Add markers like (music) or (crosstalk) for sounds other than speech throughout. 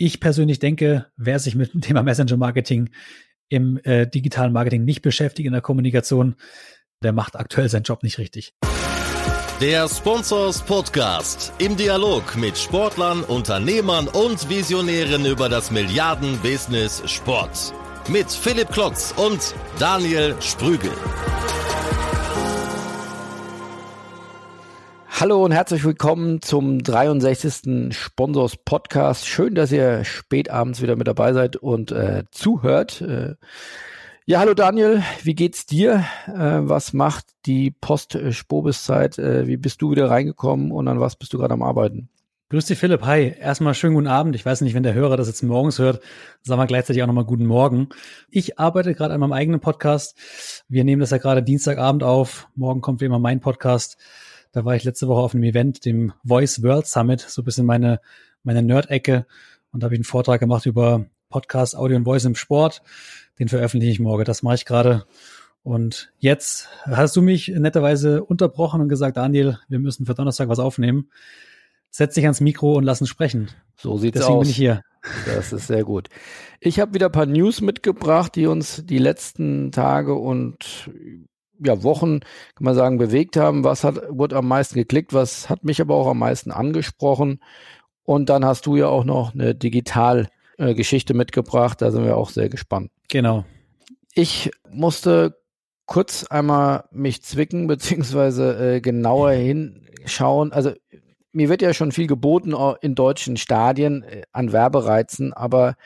Ich persönlich denke, wer sich mit dem Thema Messenger-Marketing im äh, digitalen Marketing nicht beschäftigt in der Kommunikation, der macht aktuell seinen Job nicht richtig. Der Sponsors Podcast im Dialog mit Sportlern, Unternehmern und Visionären über das Milliarden-Business Sport. Mit Philipp Klotz und Daniel Sprügel. Hallo und herzlich willkommen zum 63. Sponsors Podcast. Schön, dass ihr spät abends wieder mit dabei seid und äh, zuhört. Äh, ja, hallo Daniel, wie geht's dir? Äh, was macht die Post-Spobiszeit? Äh, wie bist du wieder reingekommen und an was bist du gerade am Arbeiten? Grüß dich, Philipp. Hi. Erstmal schönen guten Abend. Ich weiß nicht, wenn der Hörer das jetzt morgens hört, sagen wir gleichzeitig auch nochmal guten Morgen. Ich arbeite gerade an meinem eigenen Podcast. Wir nehmen das ja gerade Dienstagabend auf. Morgen kommt wie immer mein Podcast. Da war ich letzte Woche auf einem Event, dem Voice World Summit, so ein bisschen meine, meine Nerd-Ecke. Und da habe ich einen Vortrag gemacht über Podcast, Audio und Voice im Sport. Den veröffentliche ich morgen. Das mache ich gerade. Und jetzt hast du mich netterweise unterbrochen und gesagt, Daniel, wir müssen für Donnerstag was aufnehmen. Setz dich ans Mikro und lass uns sprechen. So sieht's Deswegen aus. bin ich hier. Das ist sehr gut. Ich habe wieder ein paar News mitgebracht, die uns die letzten Tage und ja, Wochen, kann man sagen, bewegt haben. Was hat, wurde am meisten geklickt? Was hat mich aber auch am meisten angesprochen? Und dann hast du ja auch noch eine Digitalgeschichte äh, mitgebracht. Da sind wir auch sehr gespannt. Genau. Ich musste kurz einmal mich zwicken, (laughs) beziehungsweise äh, genauer hinschauen. Also mir wird ja schon viel geboten in deutschen Stadien äh, an Werbereizen, aber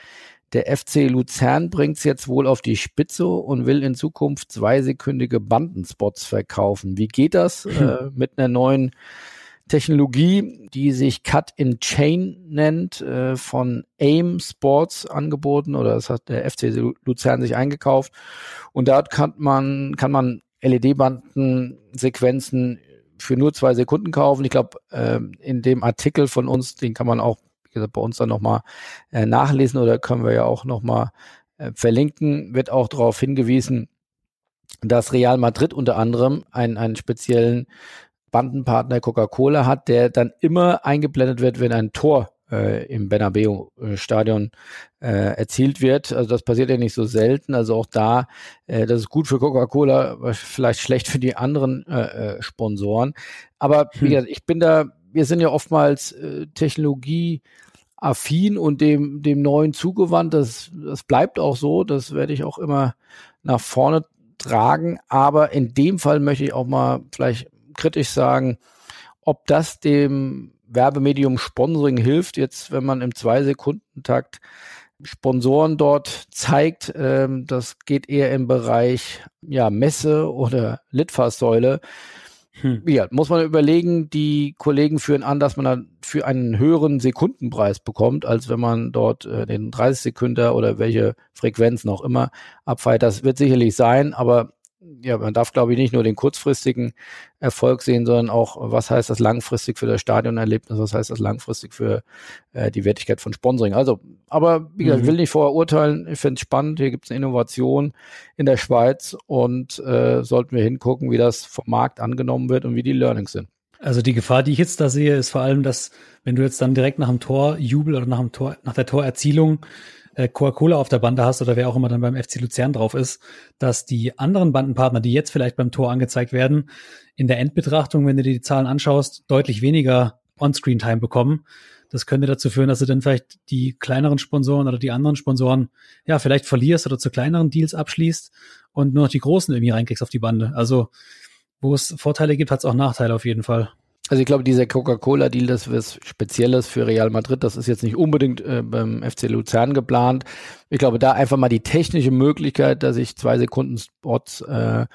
der FC Luzern bringt es jetzt wohl auf die Spitze und will in Zukunft zweisekündige Bandenspots verkaufen. Wie geht das (laughs) äh, mit einer neuen Technologie, die sich Cut in Chain nennt, äh, von AIM Sports angeboten oder das hat der FC Luzern sich eingekauft. Und dort kann man, kann man LED-Bandensequenzen für nur zwei Sekunden kaufen. Ich glaube, äh, in dem Artikel von uns, den kann man auch gesagt, bei uns dann nochmal äh, nachlesen oder können wir ja auch nochmal äh, verlinken, wird auch darauf hingewiesen, dass Real Madrid unter anderem einen, einen speziellen Bandenpartner Coca-Cola hat, der dann immer eingeblendet wird, wenn ein Tor äh, im Bernabeu-Stadion äh, erzielt wird. Also das passiert ja nicht so selten. Also auch da, äh, das ist gut für Coca-Cola, vielleicht schlecht für die anderen äh, äh, Sponsoren. Aber wie hm. gesagt, ich bin da, wir sind ja oftmals äh, Technologie affin und dem, dem Neuen zugewandt. Das, das bleibt auch so. Das werde ich auch immer nach vorne tragen. Aber in dem Fall möchte ich auch mal vielleicht kritisch sagen, ob das dem Werbemedium Sponsoring hilft, jetzt wenn man im Zwei-Sekunden-Takt Sponsoren dort zeigt, ähm, das geht eher im Bereich ja, Messe oder Litfaßsäule. Hm. Ja, muss man überlegen, die Kollegen führen an, dass man dann für einen höheren Sekundenpreis bekommt, als wenn man dort äh, den 30 Sekunden oder welche Frequenzen auch immer abfeiert. Das wird sicherlich sein, aber ja, man darf, glaube ich, nicht nur den kurzfristigen Erfolg sehen, sondern auch, was heißt das langfristig für das Stadionerlebnis, was heißt das langfristig für äh, die Wertigkeit von Sponsoring. Also, aber wie gesagt, mhm. ich will nicht vorher urteilen, ich finde es spannend, hier gibt es eine Innovation in der Schweiz und äh, sollten wir hingucken, wie das vom Markt angenommen wird und wie die Learnings sind. Also die Gefahr, die ich jetzt da sehe, ist vor allem, dass wenn du jetzt dann direkt nach dem Tor Jubel oder nach dem Tor, nach der Torerzielung äh, Coca-Cola auf der Bande hast oder wer auch immer dann beim FC Luzern drauf ist, dass die anderen Bandenpartner, die jetzt vielleicht beim Tor angezeigt werden, in der Endbetrachtung, wenn du dir die Zahlen anschaust, deutlich weniger On-Screen-Time bekommen. Das könnte dazu führen, dass du dann vielleicht die kleineren Sponsoren oder die anderen Sponsoren ja vielleicht verlierst oder zu kleineren Deals abschließt und nur noch die großen irgendwie reinkriegst auf die Bande. Also wo es Vorteile gibt, hat es auch Nachteile auf jeden Fall. Also ich glaube, dieser Coca-Cola-Deal, das ist Spezielles für Real Madrid. Das ist jetzt nicht unbedingt äh, beim FC Luzern geplant. Ich glaube, da einfach mal die technische Möglichkeit, dass ich zwei Sekunden Spots äh,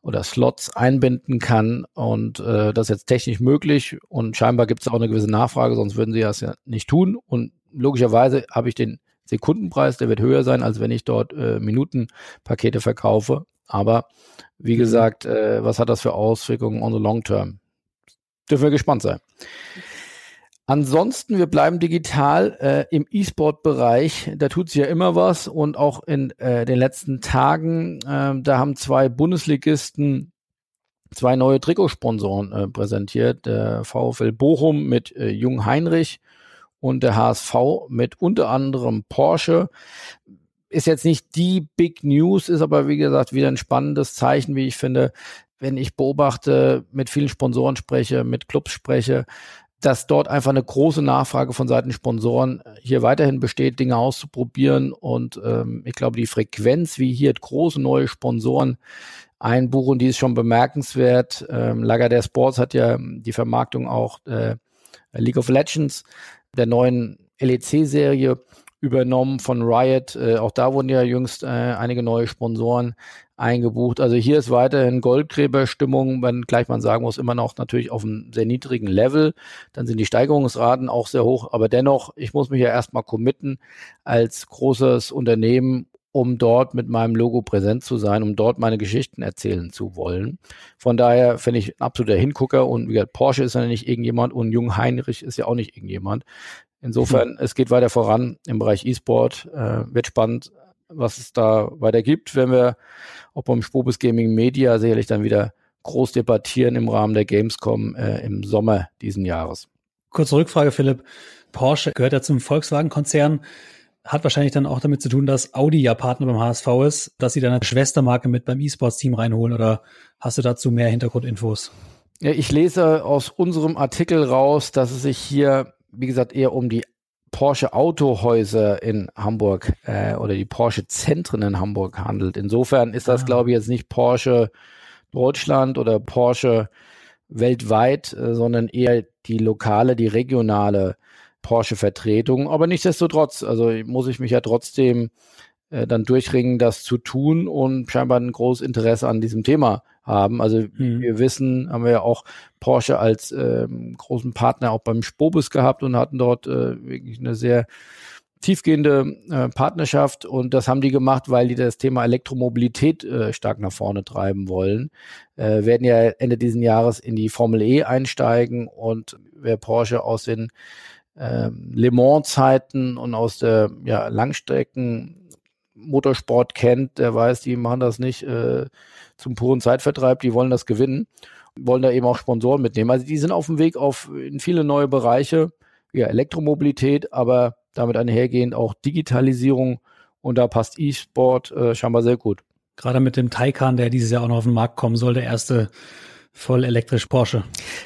oder Slots einbinden kann und äh, das ist jetzt technisch möglich und scheinbar gibt es auch eine gewisse Nachfrage, sonst würden sie das ja nicht tun und logischerweise habe ich den Sekundenpreis, der wird höher sein, als wenn ich dort äh, Minutenpakete verkaufe. Aber wie mhm. gesagt, äh, was hat das für Auswirkungen on the long term? Dürfen wir gespannt sein. Ansonsten, wir bleiben digital äh, im E-Sport-Bereich. Da tut sich ja immer was und auch in äh, den letzten Tagen, äh, da haben zwei Bundesligisten zwei neue Trikotsponsoren äh, präsentiert. Der VfL Bochum mit äh, Jung Heinrich und der HSV mit unter anderem Porsche. Ist jetzt nicht die Big News, ist aber wie gesagt wieder ein spannendes Zeichen, wie ich finde, wenn ich beobachte, mit vielen Sponsoren spreche, mit Clubs spreche, dass dort einfach eine große Nachfrage von Seiten Sponsoren hier weiterhin besteht, Dinge auszuprobieren. Und ähm, ich glaube, die Frequenz, wie hier große neue Sponsoren einbuchen, die ist schon bemerkenswert. Ähm, Lagardère Sports hat ja die Vermarktung auch äh, League of Legends, der neuen LEC-Serie übernommen von Riot. Äh, auch da wurden ja jüngst äh, einige neue Sponsoren eingebucht. Also hier ist weiterhin Goldgräberstimmung, wenn gleich man sagen muss, immer noch natürlich auf einem sehr niedrigen Level. Dann sind die Steigerungsraten auch sehr hoch. Aber dennoch, ich muss mich ja erstmal committen als großes Unternehmen, um dort mit meinem Logo präsent zu sein, um dort meine Geschichten erzählen zu wollen. Von daher finde ich ein absoluter Hingucker und wie gesagt, Porsche ist ja nicht irgendjemand und Jung Heinrich ist ja auch nicht irgendjemand. Insofern, es geht weiter voran im Bereich E-Sport. Äh, wird spannend, was es da weiter gibt. Wenn wir auch beim Spobis Gaming Media sicherlich dann wieder groß debattieren im Rahmen der Gamescom äh, im Sommer diesen Jahres. Kurze Rückfrage, Philipp. Porsche gehört ja zum Volkswagen-Konzern. Hat wahrscheinlich dann auch damit zu tun, dass Audi ja Partner beim HSV ist, dass sie dann eine Schwestermarke mit beim E-Sports-Team reinholen oder hast du dazu mehr Hintergrundinfos? Ja, ich lese aus unserem Artikel raus, dass es sich hier wie gesagt, eher um die Porsche Autohäuser in Hamburg äh, oder die Porsche Zentren in Hamburg handelt. Insofern ist das, ah. glaube ich, jetzt nicht Porsche Deutschland oder Porsche weltweit, äh, sondern eher die lokale, die regionale Porsche-Vertretung. Aber nichtsdestotrotz, also muss ich mich ja trotzdem äh, dann durchringen, das zu tun und scheinbar ein großes Interesse an diesem Thema haben. Also mhm. wir wissen, haben wir ja auch Porsche als ähm, großen Partner auch beim Spobus gehabt und hatten dort äh, wirklich eine sehr tiefgehende äh, Partnerschaft und das haben die gemacht, weil die das Thema Elektromobilität äh, stark nach vorne treiben wollen. Äh, werden ja Ende dieses Jahres in die Formel E einsteigen und wer Porsche aus den ähm, Le Mans Zeiten und aus der ja, Langstrecken Motorsport kennt, der weiß, die machen das nicht äh, zum puren Zeitvertreib, die wollen das gewinnen, wollen da eben auch Sponsoren mitnehmen. Also die sind auf dem Weg auf in viele neue Bereiche, ja, Elektromobilität, aber damit einhergehend auch Digitalisierung und da passt E-Sport äh, scheinbar sehr gut. Gerade mit dem Taycan, der dieses Jahr auch noch auf den Markt kommen soll, der erste voll elektrisch Porsche.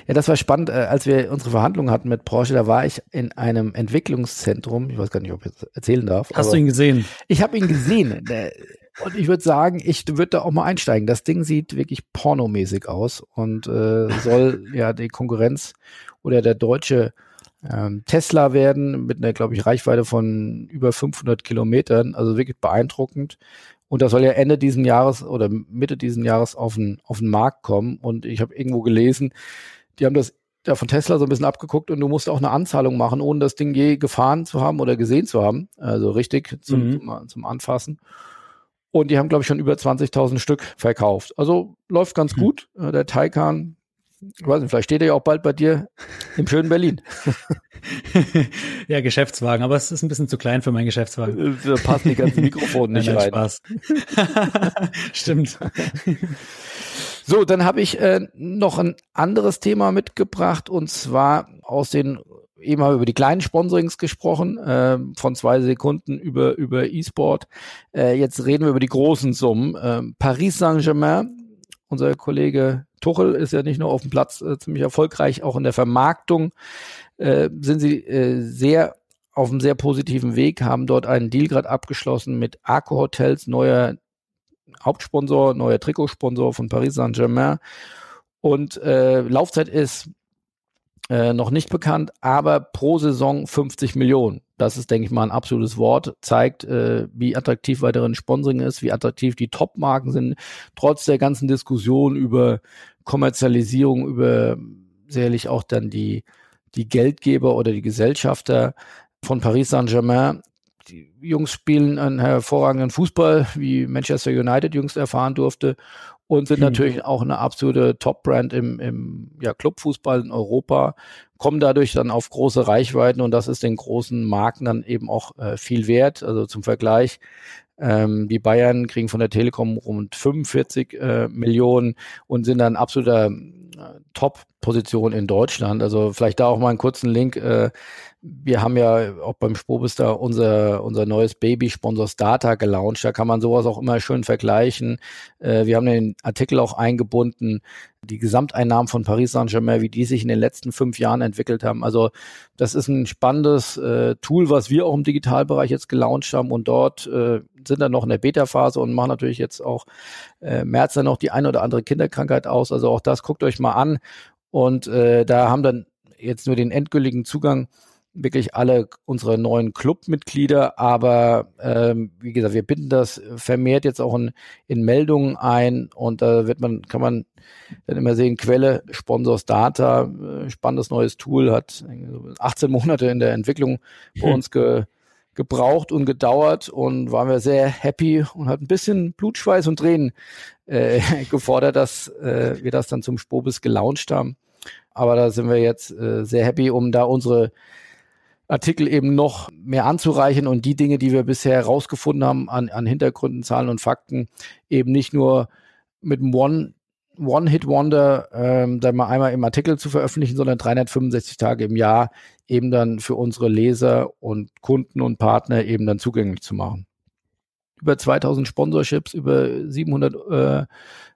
Ja, das war spannend. Äh, als wir unsere Verhandlungen hatten mit Porsche, da war ich in einem Entwicklungszentrum. Ich weiß gar nicht, ob ich das erzählen darf. Hast du ihn gesehen? Ich habe ihn gesehen. (laughs) Und ich würde sagen, ich würde da auch mal einsteigen. Das Ding sieht wirklich pornomäßig aus und äh, soll (laughs) ja die Konkurrenz oder der deutsche ähm, Tesla werden mit einer, glaube ich, Reichweite von über 500 Kilometern. Also wirklich beeindruckend. Und das soll ja Ende diesen Jahres oder Mitte diesen Jahres auf den, auf den Markt kommen. Und ich habe irgendwo gelesen, die haben das ja von Tesla so ein bisschen abgeguckt und du musst auch eine Anzahlung machen, ohne das Ding je gefahren zu haben oder gesehen zu haben. Also richtig zum, mhm. zum, zum Anfassen. Und die haben, glaube ich, schon über 20.000 Stück verkauft. Also läuft ganz mhm. gut. Äh, der Taycan, ich weiß nicht, vielleicht steht er ja auch bald bei dir im schönen Berlin. (laughs) ja, Geschäftswagen, aber es ist ein bisschen zu klein für meinen Geschäftswagen. Da passen die ganzen Mikrofone (laughs) nicht rein. Spaß. (laughs) Stimmt. So, dann habe ich äh, noch ein anderes Thema mitgebracht und zwar aus den eben haben wir über die kleinen Sponsorings gesprochen, äh, von zwei Sekunden über, über E-Sport. Äh, jetzt reden wir über die großen Summen. Äh, Paris Saint-Germain, unser Kollege Tuchel ist ja nicht nur auf dem Platz äh, ziemlich erfolgreich, auch in der Vermarktung äh, sind sie äh, sehr auf einem sehr positiven Weg, haben dort einen Deal gerade abgeschlossen mit Arco Hotels, neuer Hauptsponsor, neuer Trikotsponsor von Paris Saint-Germain. Und äh, Laufzeit ist äh, noch nicht bekannt, aber pro Saison 50 Millionen. Das ist, denke ich mal, ein absolutes Wort. Zeigt, äh, wie attraktiv weiteren Sponsoring ist, wie attraktiv die Top-Marken sind, trotz der ganzen Diskussion über Kommerzialisierung, über sicherlich auch dann die, die Geldgeber oder die Gesellschafter von Paris Saint-Germain. Die Jungs spielen einen hervorragenden Fußball, wie Manchester United jüngst erfahren durfte und sind mhm. natürlich auch eine absolute Top-Brand im, im ja, Clubfußball in Europa, kommen dadurch dann auf große Reichweiten und das ist den großen Marken dann eben auch äh, viel wert. Also zum Vergleich, Ähm, die Bayern kriegen von der Telekom rund 45 äh, Millionen und sind dann absoluter äh, Top-Position in Deutschland. Also vielleicht da auch mal einen kurzen Link. Äh, wir haben ja auch beim Spobistar unser, unser neues Baby-Sponsor Starter gelauncht. Da kann man sowas auch immer schön vergleichen. Äh, wir haben den Artikel auch eingebunden, die Gesamteinnahmen von Paris Saint-Germain, wie die sich in den letzten fünf Jahren entwickelt haben. Also das ist ein spannendes äh, Tool, was wir auch im Digitalbereich jetzt gelauncht haben und dort äh, sind dann noch in der Beta-Phase und machen natürlich jetzt auch März dann noch die eine oder andere Kinderkrankheit aus. Also auch das guckt euch mal an. Und da haben dann jetzt nur den endgültigen Zugang wirklich alle unsere neuen Clubmitglieder, aber ähm, wie gesagt, wir binden das vermehrt jetzt auch in, in Meldungen ein und da wird man, kann man dann immer sehen, Quelle, Sponsors Data, äh, spannendes neues Tool, hat 18 Monate in der Entwicklung (laughs) bei uns ge, gebraucht und gedauert und waren wir sehr happy und hat ein bisschen Blutschweiß und Tränen äh, (laughs) gefordert, dass äh, wir das dann zum Spobis gelauncht haben. Aber da sind wir jetzt äh, sehr happy, um da unsere Artikel eben noch mehr anzureichen und die Dinge, die wir bisher herausgefunden haben an, an Hintergründen, Zahlen und Fakten, eben nicht nur mit einem One One-Hit-Wonder, ähm, da mal einmal im Artikel zu veröffentlichen, sondern 365 Tage im Jahr eben dann für unsere Leser und Kunden und Partner eben dann zugänglich zu machen. Über 2000 Sponsorships, über 700 äh,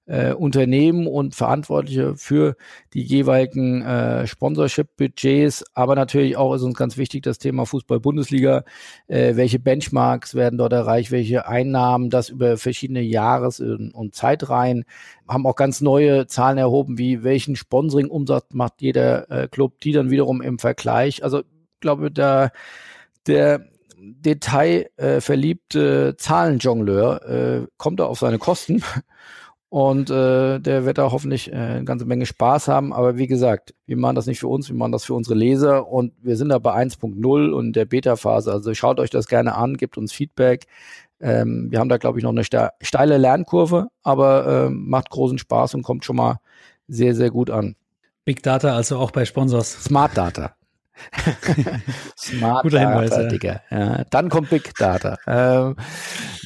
äh, Unternehmen und Verantwortliche für die jeweiligen äh, Sponsorship-Budgets. Aber natürlich auch ist uns ganz wichtig das Thema Fußball-Bundesliga. Äh, welche Benchmarks werden dort erreicht? Welche Einnahmen? Das über verschiedene Jahres- und Zeitreihen. Haben auch ganz neue Zahlen erhoben, wie welchen Sponsoring-Umsatz macht jeder äh, Club, die dann wiederum im Vergleich. Also ich glaube, da der detailverliebte äh, Zahlenjongleur äh, kommt da auf seine Kosten und äh, der wird da hoffentlich äh, eine ganze Menge Spaß haben. Aber wie gesagt, wir machen das nicht für uns, wir machen das für unsere Leser und wir sind da bei 1.0 und der Beta-Phase. Also schaut euch das gerne an, gebt uns Feedback. Ähm, wir haben da, glaube ich, noch eine steile Lernkurve, aber ähm, macht großen Spaß und kommt schon mal sehr, sehr gut an. Big Data, also auch bei Sponsors. Smart Data. (laughs) Smart Guter Hinweis, Data, ja. Digga. Ja, dann kommt Big Data. (laughs) Ähm,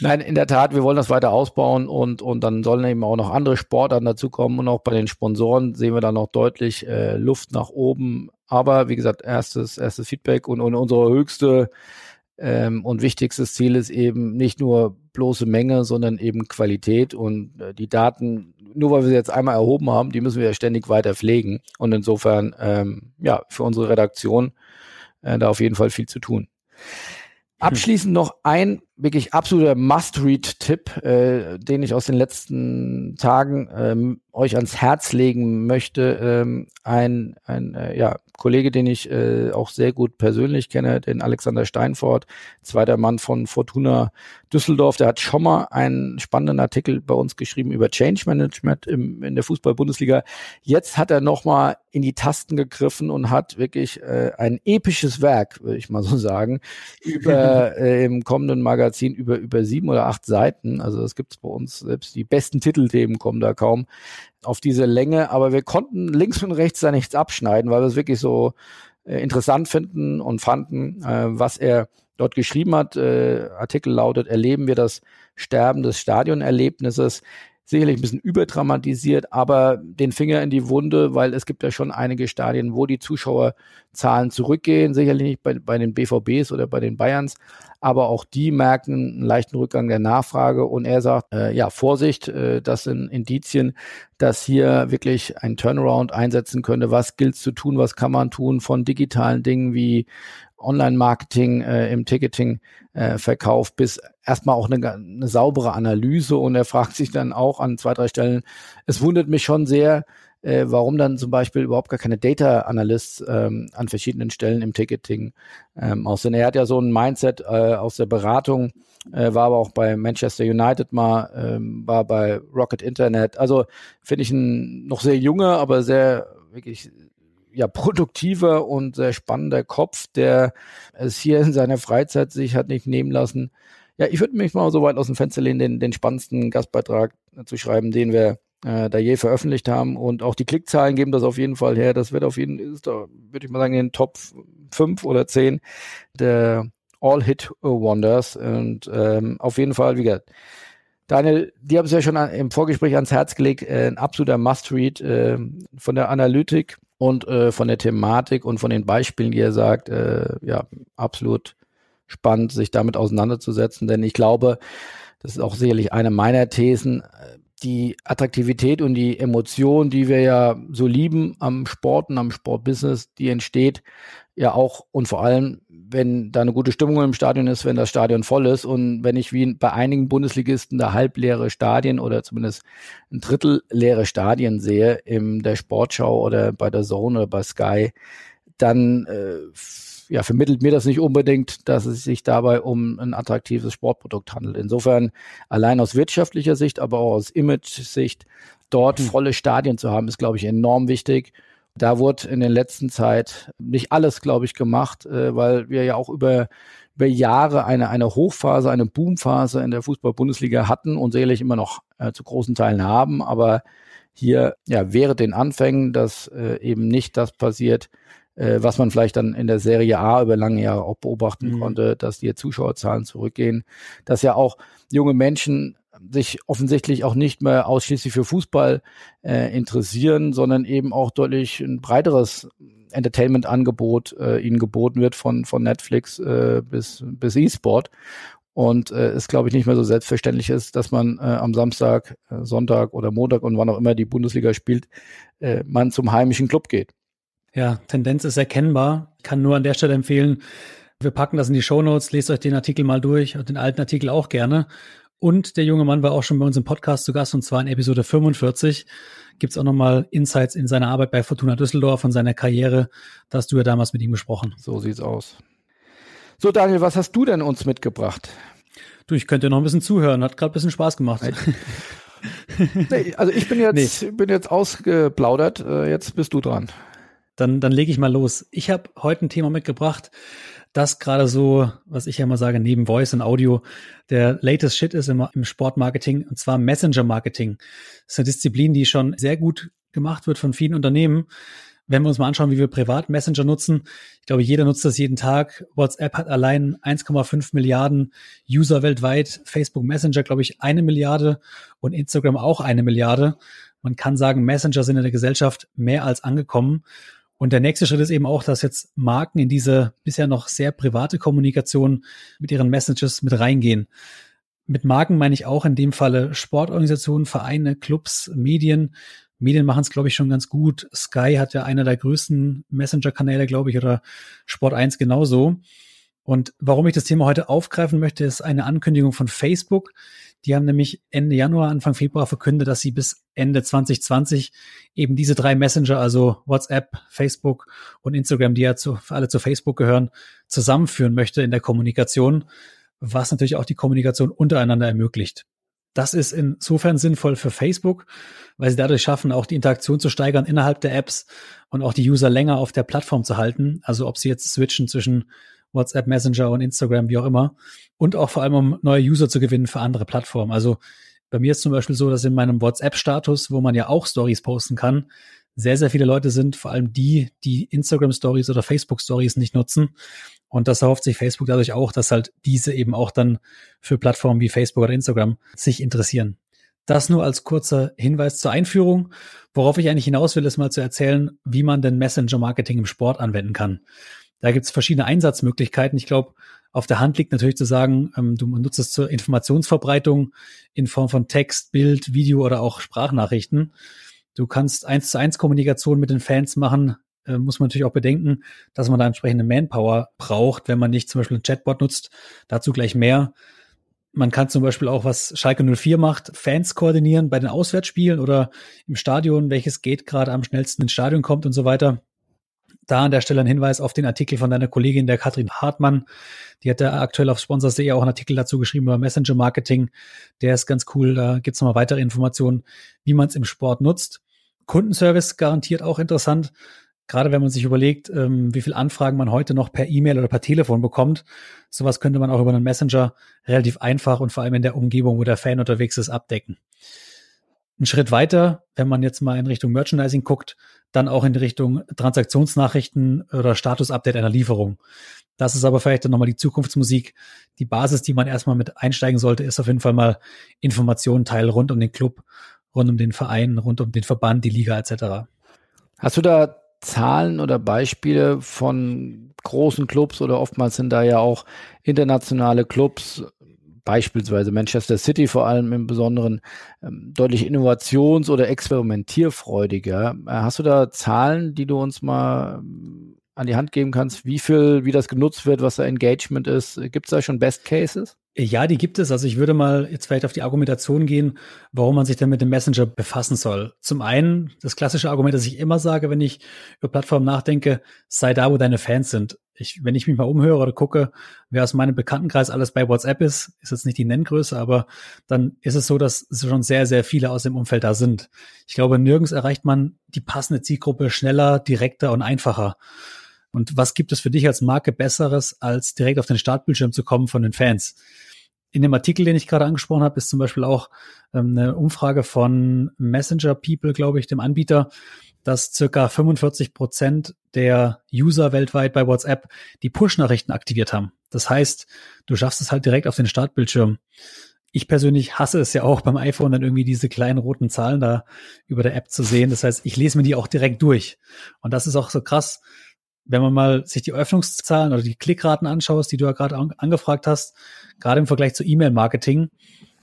nein, in der Tat, wir wollen das weiter ausbauen und, und dann sollen eben auch noch andere Sportarten dazukommen und auch bei den Sponsoren sehen wir da noch deutlich äh, Luft nach oben. Aber wie gesagt, erstes, erstes Feedback und, und unsere höchste ähm, und wichtigstes Ziel ist eben nicht nur bloße Menge, sondern eben Qualität. Und äh, die Daten, nur weil wir sie jetzt einmal erhoben haben, die müssen wir ja ständig weiter pflegen. Und insofern, ähm, ja, für unsere Redaktion äh, da auf jeden Fall viel zu tun. Abschließend noch ein wirklich absoluter Must-Read-Tipp, äh, den ich aus den letzten Tagen ähm, euch ans Herz legen möchte. Ähm, ein ein äh, ja, Kollege, den ich äh, auch sehr gut persönlich kenne, den Alexander Steinfort, zweiter Mann von Fortuna Düsseldorf, der hat schon mal einen spannenden Artikel bei uns geschrieben über Change Management im, in der Fußball-Bundesliga. Jetzt hat er nochmal in die Tasten gegriffen und hat wirklich äh, ein episches Werk, würde ich mal so sagen, (laughs) über äh, im kommenden Magazin über, über sieben oder acht Seiten. Also das gibt's bei uns, selbst die besten Titelthemen kommen da kaum auf diese Länge, aber wir konnten links und rechts da nichts abschneiden, weil wir es wirklich so äh, interessant finden und fanden, äh, was er dort geschrieben hat. Äh, Artikel lautet, erleben wir das Sterben des Stadionerlebnisses sicherlich ein bisschen überdramatisiert, aber den Finger in die Wunde, weil es gibt ja schon einige Stadien, wo die Zuschauerzahlen zurückgehen, sicherlich nicht bei, bei den BVBs oder bei den Bayerns, aber auch die merken einen leichten Rückgang der Nachfrage und er sagt, äh, ja, Vorsicht, äh, das sind Indizien, dass hier wirklich ein Turnaround einsetzen könnte. Was gilt zu tun? Was kann man tun von digitalen Dingen wie Online-Marketing äh, im Ticketing-Verkauf äh, bis erstmal auch eine, eine saubere Analyse. Und er fragt sich dann auch an zwei, drei Stellen, es wundert mich schon sehr, äh, warum dann zum Beispiel überhaupt gar keine Data Analysts ähm, an verschiedenen Stellen im Ticketing ähm, aussehen. Er hat ja so ein Mindset äh, aus der Beratung, äh, war aber auch bei Manchester United mal, ähm, war bei Rocket Internet. Also finde ich ein noch sehr junger, aber sehr wirklich ja, produktiver und sehr spannender Kopf, der es hier in seiner Freizeit sich hat nicht nehmen lassen. Ja, ich würde mich mal so weit aus dem Fenster lehnen, den, den spannendsten Gastbeitrag zu schreiben, den wir äh, da je veröffentlicht haben. Und auch die Klickzahlen geben das auf jeden Fall her. Das wird auf jeden Fall, würde ich mal sagen, in den Top 5 oder 10 der All-Hit-Wonders. Und ähm, auf jeden Fall, wie gesagt, Daniel, die haben es ja schon im Vorgespräch ans Herz gelegt, äh, ein absoluter Must-Read äh, von der Analytik und äh, von der Thematik und von den Beispielen, die er sagt, äh, ja, absolut spannend, sich damit auseinanderzusetzen, denn ich glaube, das ist auch sicherlich eine meiner Thesen, die Attraktivität und die Emotion, die wir ja so lieben am Sport und am Sportbusiness, die entsteht ja auch und vor allem, wenn da eine gute Stimmung im Stadion ist, wenn das Stadion voll ist und wenn ich wie bei einigen Bundesligisten da halbleere Stadien oder zumindest ein Drittel leere Stadien sehe in der Sportschau oder bei der Zone oder bei Sky, dann äh, ja, vermittelt mir das nicht unbedingt, dass es sich dabei um ein attraktives Sportprodukt handelt. Insofern allein aus wirtschaftlicher Sicht, aber auch aus Image-Sicht, dort mhm. volle Stadien zu haben, ist, glaube ich, enorm wichtig. Da wurde in der letzten Zeit nicht alles, glaube ich, gemacht, äh, weil wir ja auch über, über Jahre eine, eine Hochphase, eine Boomphase in der Fußball-Bundesliga hatten und sicherlich immer noch äh, zu großen Teilen haben. Aber hier ja während den Anfängen, dass äh, eben nicht das passiert, äh, was man vielleicht dann in der Serie A über lange Jahre auch beobachten mhm. konnte, dass die Zuschauerzahlen zurückgehen, dass ja auch junge Menschen sich offensichtlich auch nicht mehr ausschließlich für Fußball äh, interessieren, sondern eben auch deutlich ein breiteres Entertainment-Angebot äh, ihnen geboten wird von, von Netflix äh, bis, bis E-Sport. Und äh, es, glaube ich, nicht mehr so selbstverständlich ist, dass man äh, am Samstag, äh, Sonntag oder Montag und wann auch immer die Bundesliga spielt, man zum heimischen Club geht. Ja, Tendenz ist erkennbar. Ich kann nur an der Stelle empfehlen, wir packen das in die Show Notes, lest euch den Artikel mal durch und den alten Artikel auch gerne. Und der junge Mann war auch schon bei uns im Podcast zu Gast und zwar in Episode 45. Gibt's auch nochmal Insights in seine Arbeit bei Fortuna Düsseldorf und seiner Karriere. Da hast du ja damals mit ihm gesprochen. So sieht's aus. So, Daniel, was hast du denn uns mitgebracht? Du, ich könnte noch ein bisschen zuhören. Hat gerade ein bisschen Spaß gemacht. nee, also ich bin jetzt, (laughs) nee. bin jetzt ausgeplaudert. Äh, jetzt bist du dran. Dann, dann lege ich mal los. Ich habe heute ein Thema mitgebracht, das gerade so, was ich ja immer sage, neben Voice und Audio, der latest Shit ist immer im Sportmarketing, und zwar Messenger Marketing. Das ist eine Disziplin, die schon sehr gut gemacht wird von vielen Unternehmen. Wenn wir uns mal anschauen, wie wir privat Messenger nutzen, ich glaube, jeder nutzt das jeden Tag. WhatsApp hat allein 1,5 Milliarden User weltweit, Facebook Messenger, glaube ich, eine Milliarde und Instagram auch eine Milliarde. Man kann sagen, Messenger sind in der Gesellschaft mehr als angekommen. Und der nächste Schritt ist eben auch, dass jetzt Marken in diese bisher noch sehr private Kommunikation mit ihren Messages mit reingehen. Mit Marken meine ich auch in dem Falle Sportorganisationen, Vereine, Clubs, Medien. Medien machen es, glaube ich, schon ganz gut. Sky hat ja einer der größten Messenger-Kanäle, glaube ich, oder Sport 1 genauso. Und warum ich das Thema heute aufgreifen möchte, ist eine Ankündigung von Facebook. Die haben nämlich Ende Januar, Anfang Februar verkündet, dass sie bis Ende 2020 eben diese drei Messenger, also WhatsApp, Facebook und Instagram, die ja zu, alle zu Facebook gehören, zusammenführen möchte in der Kommunikation, was natürlich auch die Kommunikation untereinander ermöglicht. Das ist insofern sinnvoll für Facebook, weil sie dadurch schaffen, auch die Interaktion zu steigern innerhalb der Apps und auch die User länger auf der Plattform zu halten. Also ob sie jetzt switchen zwischen WhatsApp Messenger und Instagram, wie auch immer. Und auch vor allem, um neue User zu gewinnen für andere Plattformen. Also bei mir ist zum Beispiel so, dass in meinem WhatsApp-Status, wo man ja auch Stories posten kann, sehr, sehr viele Leute sind, vor allem die, die Instagram Stories oder Facebook Stories nicht nutzen. Und das erhofft sich Facebook dadurch auch, dass halt diese eben auch dann für Plattformen wie Facebook oder Instagram sich interessieren. Das nur als kurzer Hinweis zur Einführung. Worauf ich eigentlich hinaus will, ist mal zu erzählen, wie man denn Messenger-Marketing im Sport anwenden kann. Da gibt es verschiedene Einsatzmöglichkeiten. Ich glaube, auf der Hand liegt natürlich zu sagen, ähm, du nutzt es zur Informationsverbreitung in Form von Text, Bild, Video oder auch Sprachnachrichten. Du kannst eins zu eins Kommunikation mit den Fans machen. Äh, muss man natürlich auch bedenken, dass man da entsprechende Manpower braucht, wenn man nicht zum Beispiel ein Chatbot nutzt. Dazu gleich mehr. Man kann zum Beispiel auch, was Schalke 04 macht, Fans koordinieren bei den Auswärtsspielen oder im Stadion, welches Gate gerade am schnellsten ins Stadion kommt und so weiter. Da an der Stelle ein Hinweis auf den Artikel von deiner Kollegin, der Katrin Hartmann. Die hat da aktuell auf Sponsors.de auch einen Artikel dazu geschrieben über Messenger Marketing. Der ist ganz cool. Da gibt's nochmal weitere Informationen, wie man es im Sport nutzt. Kundenservice garantiert auch interessant. Gerade wenn man sich überlegt, ähm, wie viel Anfragen man heute noch per E-Mail oder per Telefon bekommt. Sowas könnte man auch über einen Messenger relativ einfach und vor allem in der Umgebung, wo der Fan unterwegs ist, abdecken. Ein Schritt weiter, wenn man jetzt mal in Richtung Merchandising guckt, dann auch in Richtung Transaktionsnachrichten oder Status-Update einer Lieferung. Das ist aber vielleicht dann nochmal die Zukunftsmusik. Die Basis, die man erstmal mit einsteigen sollte, ist auf jeden Fall mal Informationen teilen rund um den Club, rund um den Verein, rund um den Verband, die Liga etc. Hast du da Zahlen oder Beispiele von großen Clubs oder oftmals sind da ja auch internationale Clubs, beispielsweise Manchester City vor allem im Besonderen, ähm, deutlich innovations- oder experimentierfreudiger. Äh, hast du da Zahlen, die du uns mal ähm, an die Hand geben kannst, wie viel, wie das genutzt wird, was da Engagement ist? Gibt es da schon Best Cases? Ja, die gibt es. Also ich würde mal jetzt vielleicht auf die Argumentation gehen, warum man sich denn mit dem Messenger befassen soll. Zum einen, das klassische Argument, das ich immer sage, wenn ich über Plattformen nachdenke, sei da, wo deine Fans sind. Ich, wenn ich mich mal umhöre oder gucke, wer aus meinem Bekanntenkreis alles bei WhatsApp ist, ist jetzt nicht die Nenngröße, aber dann ist es so, dass schon sehr, sehr viele aus dem Umfeld da sind. Ich glaube, nirgends erreicht man die passende Zielgruppe schneller, direkter und einfacher. Und was gibt es für dich als Marke Besseres, als direkt auf den Startbildschirm zu kommen von den Fans? In dem Artikel, den ich gerade angesprochen habe, ist zum Beispiel auch ähm, eine Umfrage von Messenger People, glaube ich, dem Anbieter, dass circa 45 Prozent der User weltweit bei WhatsApp die Push-Nachrichten aktiviert haben. Das heißt, du schaffst es halt direkt auf den Startbildschirm. Ich persönlich hasse es ja auch beim iPhone dann irgendwie diese kleinen roten Zahlen da über der App zu sehen. Das heißt, ich lese mir die auch direkt durch. Und das ist auch so krass, wenn man mal sich die Öffnungszahlen oder die Klickraten anschaust, die du ja gerade an, angefragt hast, gerade im Vergleich zu E-Mail-Marketing,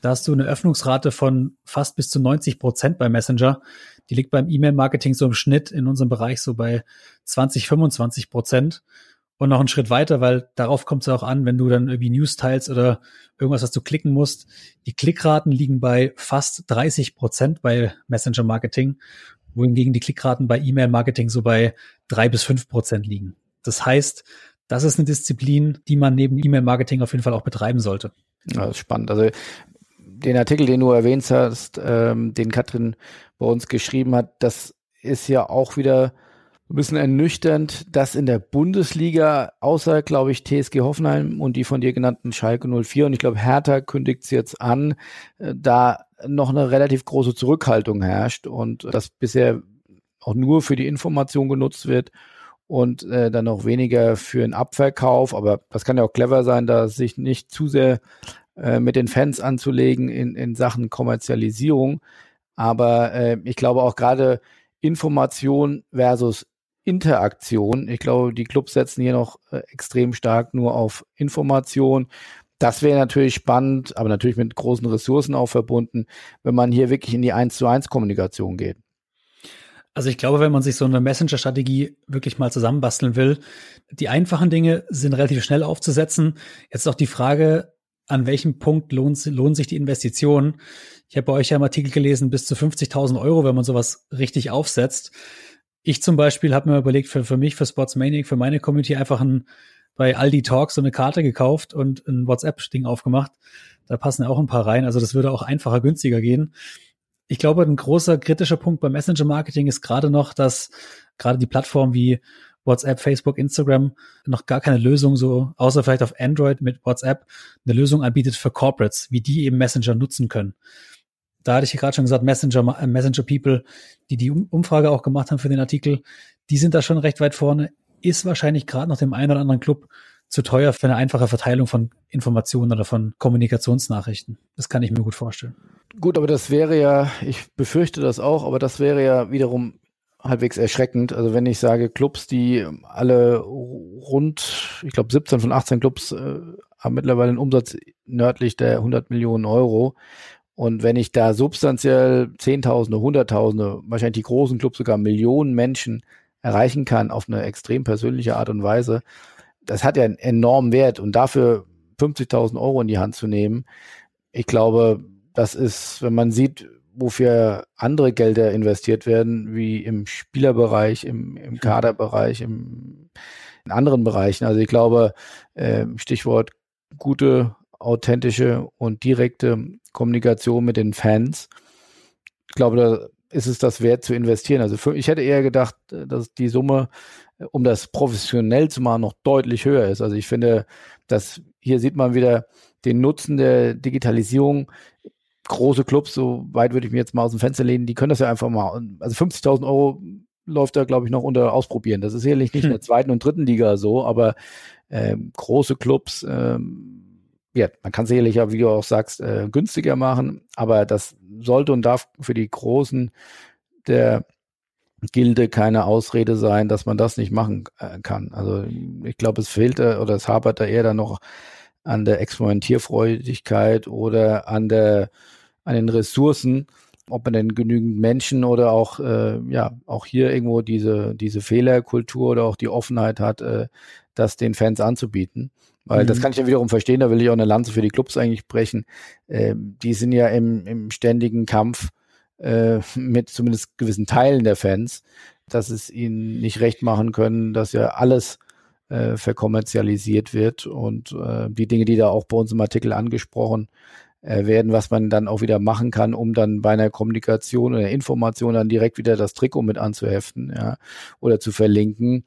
da hast du eine Öffnungsrate von fast bis zu 90 Prozent bei Messenger. Die liegt beim E-Mail-Marketing so im Schnitt in unserem Bereich so bei 20, 25 Prozent. Und noch einen Schritt weiter, weil darauf kommt es auch an, wenn du dann irgendwie News teilst oder irgendwas, was du klicken musst. Die Klickraten liegen bei fast 30 Prozent bei Messenger Marketing wohingegen die Klickraten bei E-Mail-Marketing so bei drei bis fünf Prozent liegen. Das heißt, das ist eine Disziplin, die man neben E-Mail-Marketing auf jeden Fall auch betreiben sollte. Ja, das ist spannend. Also den Artikel, den du erwähnt hast, ähm, den Katrin bei uns geschrieben hat, das ist ja auch wieder ein bisschen ernüchternd, dass in der Bundesliga, außer, glaube ich, TSG Hoffenheim und die von dir genannten Schalke 04 und ich glaube, Hertha kündigt es jetzt an, äh, da noch eine relativ große Zurückhaltung herrscht und das bisher auch nur für die Information genutzt wird und äh, dann noch weniger für den Abverkauf. Aber das kann ja auch clever sein, da sich nicht zu sehr äh, mit den Fans anzulegen in, in Sachen Kommerzialisierung. Aber äh, ich glaube auch gerade Information versus Interaktion. Ich glaube, die Clubs setzen hier noch äh, extrem stark nur auf Information. Das wäre natürlich spannend, aber natürlich mit großen Ressourcen auch verbunden, wenn man hier wirklich in die 1 zu 1 Kommunikation geht. Also ich glaube, wenn man sich so eine Messenger-Strategie wirklich mal zusammenbasteln will, die einfachen Dinge sind relativ schnell aufzusetzen. Jetzt auch die Frage, an welchem Punkt lohnt, lohnen sich die Investitionen? Ich habe bei euch ja im Artikel gelesen, bis zu 50.000 Euro, wenn man sowas richtig aufsetzt. Ich zum Beispiel habe mir überlegt, für, für mich, für Sportsmaniac, für meine Community einfach ein, bei Aldi Talk so eine Karte gekauft und ein WhatsApp-Ding aufgemacht. Da passen ja auch ein paar rein. Also das würde auch einfacher, günstiger gehen. Ich glaube, ein großer kritischer Punkt beim Messenger-Marketing ist gerade noch, dass gerade die Plattformen wie WhatsApp, Facebook, Instagram noch gar keine Lösung so, außer vielleicht auf Android mit WhatsApp, eine Lösung anbietet für Corporates, wie die eben Messenger nutzen können da hatte ich gerade schon gesagt, Messenger, äh, Messenger People, die die Umfrage auch gemacht haben für den Artikel, die sind da schon recht weit vorne. Ist wahrscheinlich gerade noch dem einen oder anderen Club zu teuer für eine einfache Verteilung von Informationen oder von Kommunikationsnachrichten. Das kann ich mir gut vorstellen. Gut, aber das wäre ja, ich befürchte das auch, aber das wäre ja wiederum halbwegs erschreckend. Also wenn ich sage, Clubs, die alle rund, ich glaube 17 von 18 Clubs äh, haben mittlerweile einen Umsatz nördlich der 100 Millionen Euro und wenn ich da substanziell Zehntausende, Hunderttausende, wahrscheinlich die großen Clubs sogar Millionen Menschen erreichen kann auf eine extrem persönliche Art und Weise, das hat ja einen enormen Wert. Und dafür 50.000 Euro in die Hand zu nehmen, ich glaube, das ist, wenn man sieht, wofür andere Gelder investiert werden, wie im Spielerbereich, im, im Kaderbereich, im, in anderen Bereichen. Also ich glaube, äh, Stichwort gute, authentische und direkte Kommunikation mit den Fans. Ich glaube, da ist es das wert zu investieren. Also für, ich hätte eher gedacht, äh, dass die Summe, äh, um das professionell zu machen, noch deutlich höher ist. Also ich finde, dass hier sieht man wieder den Nutzen der Digitalisierung große Clubs, so weit würde ich mir jetzt mal aus dem Fenster lehnen, die können das ja einfach mal. Also 50.000 Euro läuft da, glaube ich, noch unter Ausprobieren. Das ist sicherlich nicht hm. in der zweiten und dritten Liga so, aber ähm, große Clubs, ähm, ja, man kann sicherlich ja, wie du auch sagst, äh, günstiger machen, aber das sollte und darf für die Großen der Gilde keine Ausrede sein, dass man das nicht machen äh, kann. Also ich glaube, es fehlt da oder es hapert da eher dann noch an der Experimentierfreudigkeit oder an der an den Ressourcen, ob man denn genügend Menschen oder auch äh, ja auch hier irgendwo diese diese Fehlerkultur oder auch die Offenheit hat, äh, das den Fans anzubieten. Weil mhm. das kann ich ja wiederum verstehen, da will ich auch eine Lanze für die Clubs eigentlich brechen. Äh, die sind ja im, im ständigen Kampf äh, mit zumindest gewissen Teilen der Fans, dass es ihnen nicht recht machen können, dass ja alles äh, verkommerzialisiert wird und äh, die Dinge, die da auch bei uns im Artikel angesprochen äh, werden, was man dann auch wieder machen kann, um dann bei einer Kommunikation oder Information dann direkt wieder das Trikot mit anzuheften ja, oder zu verlinken.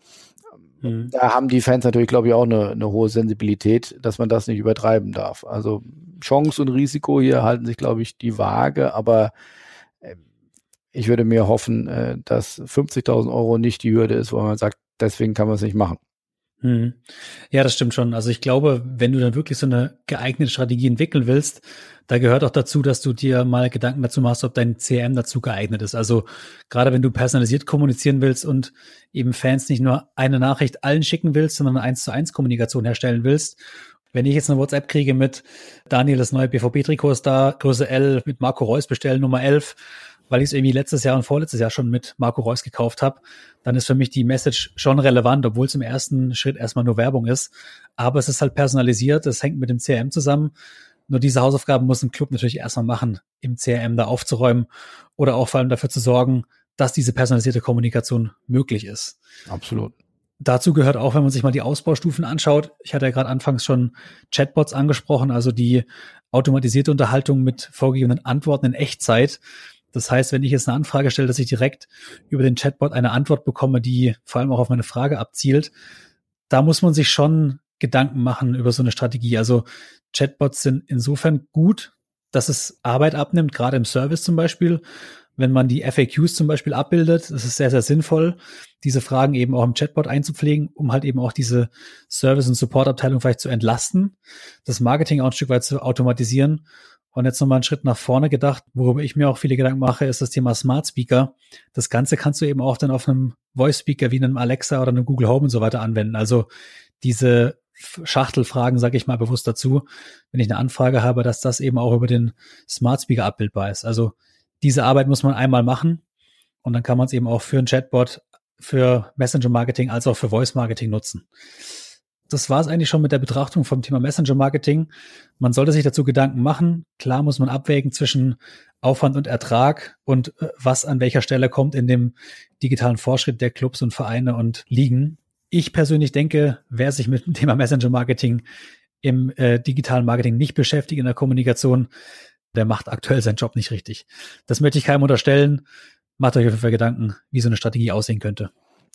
Mhm. Da haben die Fans natürlich, glaube ich, auch eine, eine hohe Sensibilität, dass man das nicht übertreiben darf. Also Chance und Risiko hier halten sich, glaube ich, die Waage, aber äh, ich würde mir hoffen, äh, dass 50.000 Euro nicht die Hürde ist, wo man sagt, deswegen kann man es nicht machen. Hm. Ja, das stimmt schon. Also ich glaube, wenn du dann wirklich so eine geeignete Strategie entwickeln willst, da gehört auch dazu, dass du dir mal Gedanken dazu machst, ob dein CRM dazu geeignet ist. Also gerade wenn du personalisiert kommunizieren willst und eben Fans nicht nur eine Nachricht allen schicken willst, sondern eine eins zu eins Kommunikation herstellen willst. Wenn ich jetzt eine WhatsApp kriege mit Daniel, das neue BVB-Trikot ist da, Größe L, mit Marco Reus bestellen, Nummer 11, weil ich es irgendwie letztes Jahr und vorletztes Jahr schon mit Marco Reus gekauft habe, dann ist für mich die Message schon relevant, obwohl es im ersten Schritt erstmal nur Werbung ist. Aber es ist halt personalisiert, es hängt mit dem CRM zusammen. Nur diese Hausaufgaben muss ein Club natürlich erstmal machen, im CRM da aufzuräumen oder auch vor allem dafür zu sorgen, dass diese personalisierte Kommunikation möglich ist. Absolut. Dazu gehört auch, wenn man sich mal die Ausbaustufen anschaut, ich hatte ja gerade anfangs schon Chatbots angesprochen, also die automatisierte Unterhaltung mit vorgegebenen Antworten in Echtzeit. Das heißt, wenn ich jetzt eine Anfrage stelle, dass ich direkt über den Chatbot eine Antwort bekomme, die vor allem auch auf meine Frage abzielt, da muss man sich schon Gedanken machen über so eine Strategie. Also Chatbots sind insofern gut, dass es Arbeit abnimmt, gerade im Service zum Beispiel. Wenn man die FAQs zum Beispiel abbildet, ist sehr, sehr sinnvoll, diese Fragen eben auch im Chatbot einzupflegen, um halt eben auch diese Service- und Support-Abteilung vielleicht zu entlasten, das Marketing auch ein Stück weit zu automatisieren und jetzt nochmal einen Schritt nach vorne gedacht, worüber ich mir auch viele Gedanken mache, ist das Thema Smart Speaker. Das Ganze kannst du eben auch dann auf einem Voice Speaker wie einem Alexa oder einem Google Home und so weiter anwenden. Also diese Schachtelfragen, sage ich mal bewusst dazu, wenn ich eine Anfrage habe, dass das eben auch über den Smart Speaker abbildbar ist. Also diese Arbeit muss man einmal machen und dann kann man es eben auch für ein Chatbot, für Messenger Marketing als auch für Voice Marketing nutzen das war es eigentlich schon mit der Betrachtung vom Thema Messenger Marketing. Man sollte sich dazu Gedanken machen. Klar muss man abwägen zwischen Aufwand und Ertrag und äh, was an welcher Stelle kommt in dem digitalen Fortschritt der Clubs und Vereine und Ligen. Ich persönlich denke, wer sich mit dem Thema Messenger Marketing im äh, digitalen Marketing nicht beschäftigt in der Kommunikation, der macht aktuell seinen Job nicht richtig. Das möchte ich keinem unterstellen. Macht euch auf jeden Fall Gedanken, wie so eine Strategie aussehen könnte.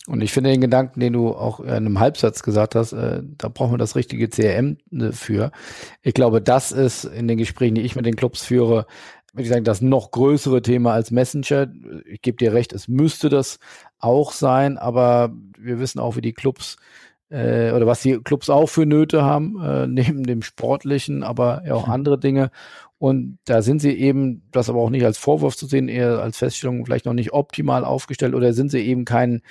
Und ich finde den Gedanken, den du auch in einem Halbsatz gesagt hast, äh, da brauchen wir das richtige CRM äh, für. Ich glaube, das ist in den Gesprächen, die ich mit den Clubs führe, würde ich sagen, das noch größere Thema als Messenger. Ich gebe dir recht, es müsste das auch sein, aber wir wissen auch, wie die Clubs äh, oder was die Clubs auch für Nöte haben, äh, (laughs) neben dem Sportlichen, aber ja auch andere Dinge. Und da sind sie eben, das aber auch nicht als Vorwurf zu sehen, eher als Feststellung vielleicht noch nicht optimal aufgestellt oder sind sie eben kein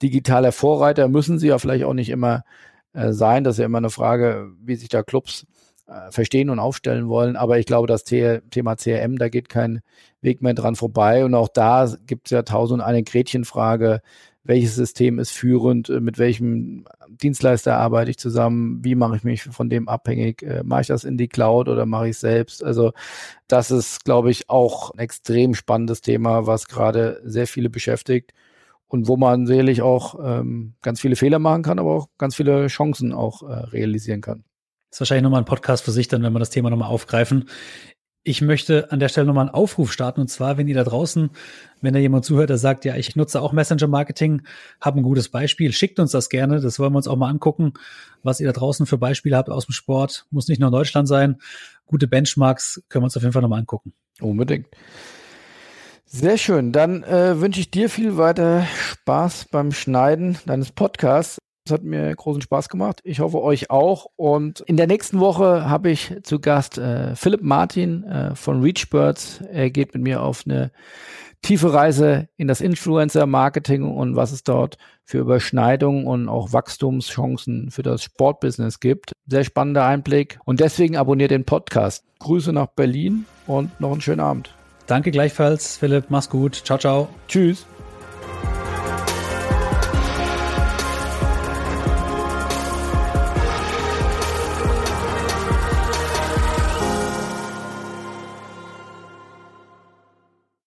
digitaler Vorreiter, müssen sie ja vielleicht auch nicht immer äh, sein. Das ist ja immer eine Frage, wie sich da Clubs äh, verstehen und aufstellen wollen. Aber ich glaube, das The Thema CRM, da geht kein Weg mehr dran vorbei. Und auch da gibt es ja tausend eine Gretchenfrage welches System ist führend, äh, mit welchem Dienstleister arbeite ich zusammen, wie mache ich mich von dem abhängig, äh, mache ich das in die Cloud oder mache ich selbst? Also das ist, glaube ich, auch ein extrem spannendes Thema, was gerade sehr viele beschäftigt und wo man sicherlich auch ähm, ganz viele Fehler machen kann, aber auch ganz viele Chancen auch äh, realisieren kann. Das ist wahrscheinlich nochmal ein Podcast für sich, dann, wenn wir das Thema nochmal aufgreifen. Ich möchte an der Stelle nochmal einen Aufruf starten. Und zwar, wenn ihr da draußen, wenn da jemand zuhört, der sagt, ja, ich nutze auch Messenger-Marketing, habe ein gutes Beispiel, schickt uns das gerne. Das wollen wir uns auch mal angucken, was ihr da draußen für Beispiele habt aus dem Sport. Muss nicht nur Deutschland sein. Gute Benchmarks können wir uns auf jeden Fall nochmal angucken. Unbedingt. Sehr schön. Dann äh, wünsche ich dir viel weiter Spaß beim Schneiden deines Podcasts. Es hat mir großen Spaß gemacht. Ich hoffe euch auch. Und in der nächsten Woche habe ich zu Gast äh, Philipp Martin äh, von Reachbirds. Er geht mit mir auf eine tiefe Reise in das Influencer-Marketing und was es dort für Überschneidungen und auch Wachstumschancen für das Sportbusiness gibt. Sehr spannender Einblick und deswegen abonniert den Podcast. Grüße nach Berlin und noch einen schönen Abend. Danke gleichfalls, Philipp. Mach's gut. Ciao, ciao. Tschüss.